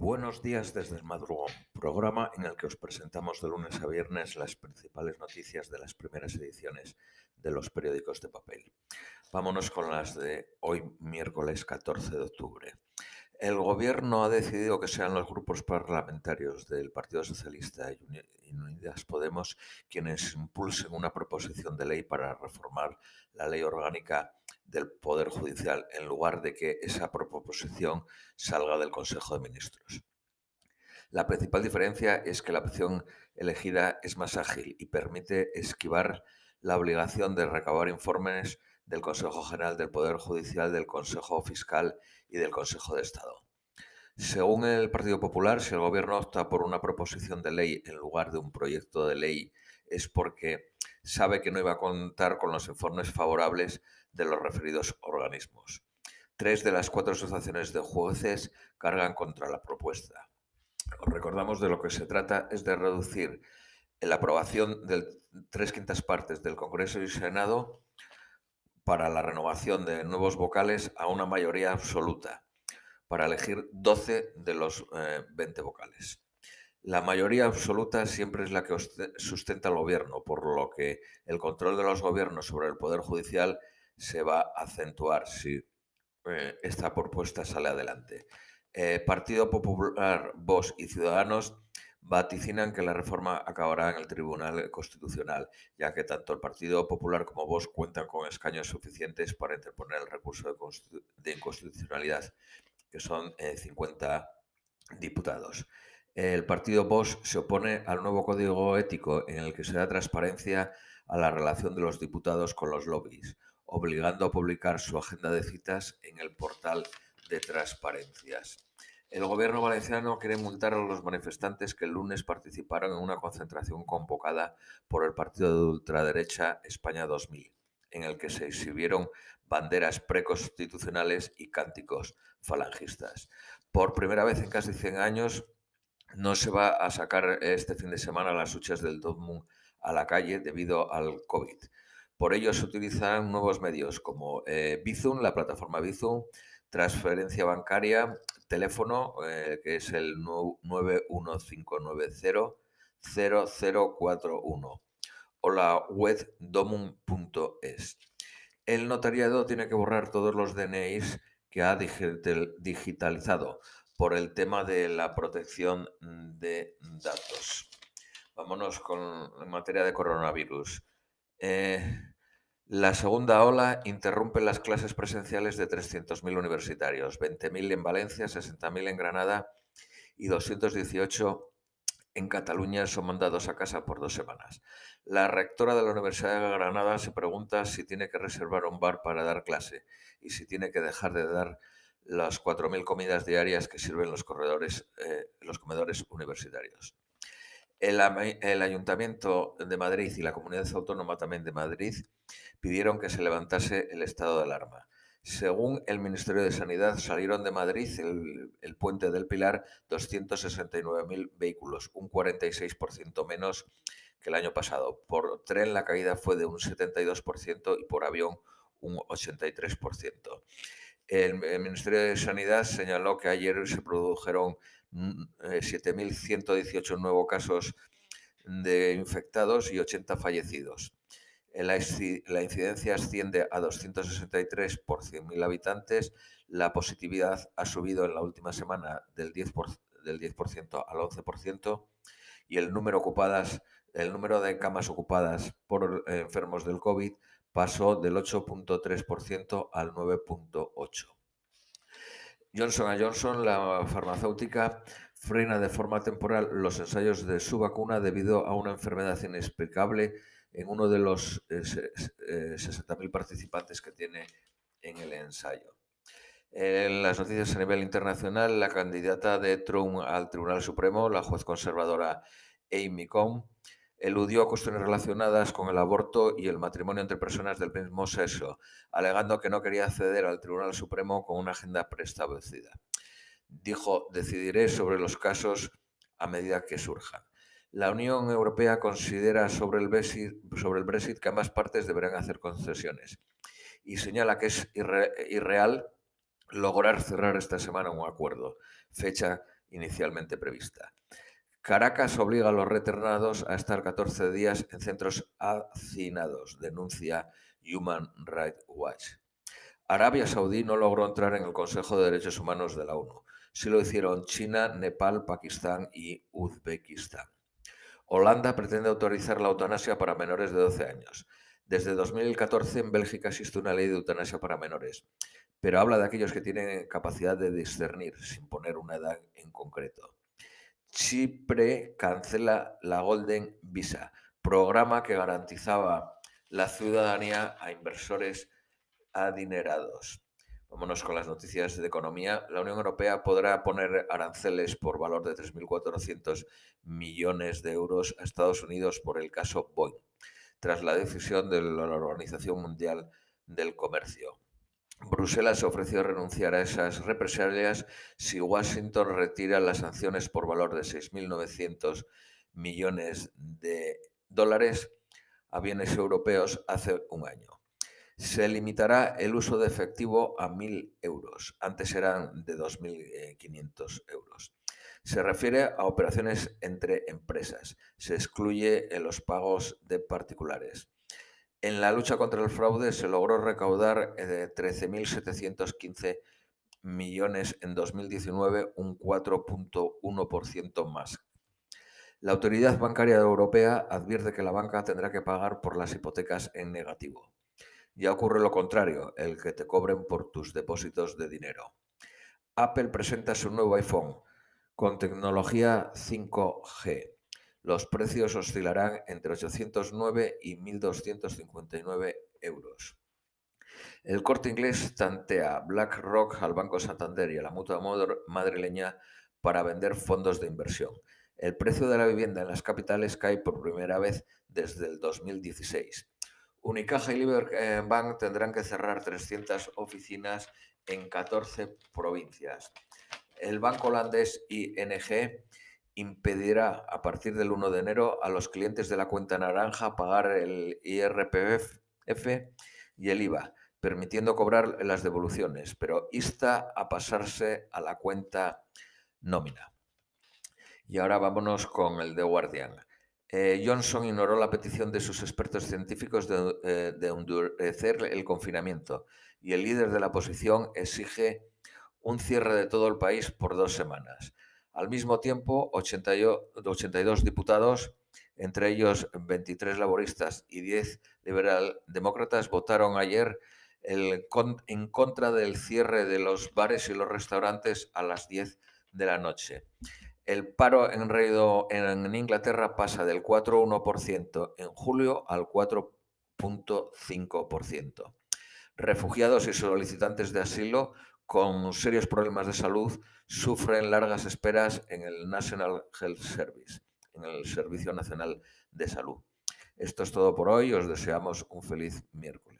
Buenos días desde el madrugón, programa en el que os presentamos de lunes a viernes las principales noticias de las primeras ediciones de los periódicos de papel. Vámonos con las de hoy, miércoles 14 de octubre. El Gobierno ha decidido que sean los grupos parlamentarios del Partido Socialista y Unidas Podemos quienes impulsen una proposición de ley para reformar la ley orgánica del Poder Judicial en lugar de que esa proposición salga del Consejo de Ministros. La principal diferencia es que la opción elegida es más ágil y permite esquivar la obligación de recabar informes del Consejo General del Poder Judicial, del Consejo Fiscal y del Consejo de Estado. Según el Partido Popular, si el Gobierno opta por una proposición de ley en lugar de un proyecto de ley, es porque sabe que no iba a contar con los informes favorables de los referidos organismos. Tres de las cuatro asociaciones de jueces cargan contra la propuesta. Os recordamos de lo que se trata es de reducir la aprobación de tres quintas partes del Congreso y Senado para la renovación de nuevos vocales a una mayoría absoluta, para elegir 12 de los 20 eh, vocales. La mayoría absoluta siempre es la que sustenta el gobierno, por lo que el control de los gobiernos sobre el Poder Judicial se va a acentuar si eh, esta propuesta sale adelante. Eh, Partido Popular, Vox y Ciudadanos vaticinan que la reforma acabará en el Tribunal Constitucional, ya que tanto el Partido Popular como Vox cuentan con escaños suficientes para interponer el recurso de, inconstitucionalidad, que son 50 eh, diputados. El partido Vox se opone al nuevo código ético en el que se da transparencia a la relación de los diputados con los lobbies, obligando a publicar su agenda de citas en el portal de transparencias. El gobierno valenciano quiere multar a los manifestantes que el lunes participaron en una concentración convocada por el partido de ultraderecha España 2000, en el que se exhibieron banderas preconstitucionales y cánticos falangistas. Por primera vez en casi 100 años no se va a sacar este fin de semana las huchas del Dortmund a la calle debido al COVID. Por ello se utilizarán nuevos medios como eh, Bizum, la plataforma Bizum, transferencia bancaria, teléfono eh, que es el 915900041 o la web domum.es. El notariado tiene que borrar todos los DNIs que ha digitalizado por el tema de la protección de datos. Vámonos con en materia de coronavirus. Eh, la segunda ola interrumpe las clases presenciales de 300.000 universitarios, 20.000 en Valencia, 60.000 en Granada y 218 en Cataluña son mandados a casa por dos semanas. La rectora de la Universidad de Granada se pregunta si tiene que reservar un bar para dar clase y si tiene que dejar de dar las 4.000 comidas diarias que sirven los, corredores, eh, los comedores universitarios. El, el, Ayuntamiento de Madrid y la Comunidad Autónoma también de Madrid pidieron que se levantase el estado de alarma. Según el Ministerio de Sanidad, salieron de Madrid el, puente del Pilar 269.000 vehículos, un 46% menos que el año pasado. Por tren la caída fue de un 72% y por avión un 83%. El, Ministerio de Sanidad señaló que ayer se produjeron 7.118 mm, eh, nuevos casos de infectados y 80 fallecidos. La, incidencia asciende a 263 por 100.000 habitantes. La positividad ha subido en la última semana del 10%, del 10 al 11% y el número, ocupadas, el número de camas ocupadas por enfermos del COVID pasó del 8.3% al 9.8%. Johnson Johnson, la farmacéutica, frena de forma temporal los ensayos de su vacuna debido a una enfermedad inexplicable en uno de los 60.000 eh, participantes que tiene en el ensayo. En las noticias a nivel internacional, la candidata de Trump al Tribunal Supremo, la juez conservadora Amy Coney, eludió cuestiones relacionadas con el aborto y el matrimonio entre personas del mismo sexo, alegando que no quería acceder al Tribunal Supremo con una agenda preestablecida. Dijo, decidiré sobre los casos a medida que surjan. La Unión Europea considera sobre el, Brexit, que ambas partes deberán hacer concesiones y señala que es irreal lograr cerrar esta semana un acuerdo, fecha inicialmente prevista. Caracas obliga a los retornados a estar 14 días en centros hacinados, denuncia Human Rights Watch. Arabia Saudí no logró entrar en el Consejo de Derechos Humanos de la ONU. Sí lo hicieron China, Nepal, Pakistán y Uzbekistán. Holanda pretende autorizar la eutanasia para menores de 12 años. Desde 2014 en Bélgica existe una ley de eutanasia para menores, pero habla de aquellos que tienen capacidad de discernir, sin poner una edad en concreto. Chipre cancela la Golden Visa, programa que garantizaba la ciudadanía a inversores adinerados. Vámonos con las noticias de economía. La Unión Europea podrá poner aranceles por valor de 3.400 millones de euros a Estados Unidos por el caso Boeing, tras la decisión de la Organización Mundial del Comercio. Bruselas ofreció renunciar a esas represalias si Washington retira las sanciones por valor de 6.900 millones de dólares a bienes europeos hace un año. Se limitará el uso de efectivo a 1.000 euros. Antes eran de 2.500 euros. Se refiere a operaciones entre empresas. Se excluye en los pagos de particulares. En la lucha contra el fraude se logró recaudar 13.715 eh, millones en 2019, un 4.1% más. La Autoridad Bancaria Europea advierte que la banca tendrá que pagar por las hipotecas en negativo. Ya ocurre lo contrario, el que te cobren por tus depósitos de dinero. Apple presenta su nuevo iPhone con tecnología 5G. Los precios oscilarán entre 809 y 1.259 euros. El corte inglés tantea BlackRock al Banco Santander y a la mutua madrileña para vender fondos de inversión. El precio de la vivienda en las capitales cae por primera vez desde el 2016. Unicaja y Liberbank tendrán que cerrar 300 oficinas en 14 provincias. El banco holandés ING impedirá a partir del 1 de enero a los clientes de la cuenta naranja pagar el IRPF y el IVA, permitiendo cobrar las devoluciones, pero insta a pasarse a la cuenta nómina. Y ahora vámonos con el de Guardian. Eh, Johnson ignoró la petición de sus expertos científicos eh, de, endurecer el confinamiento y el líder de la oposición exige un cierre de todo el país por dos semanas. Al mismo tiempo, 82 diputados, entre ellos 23 laboristas y 10 liberal-demócratas, votaron ayer en contra del cierre de los bares y los restaurantes a las 10 de la noche. El paro en, en Inglaterra pasa del 4,1% en julio al 4,5%. Refugiados y solicitantes de asilo con serios problemas de salud sufren largas esperas en el National Health Service, en el Servicio Nacional de Salud. Esto es todo por hoy. Os deseamos un feliz miércoles.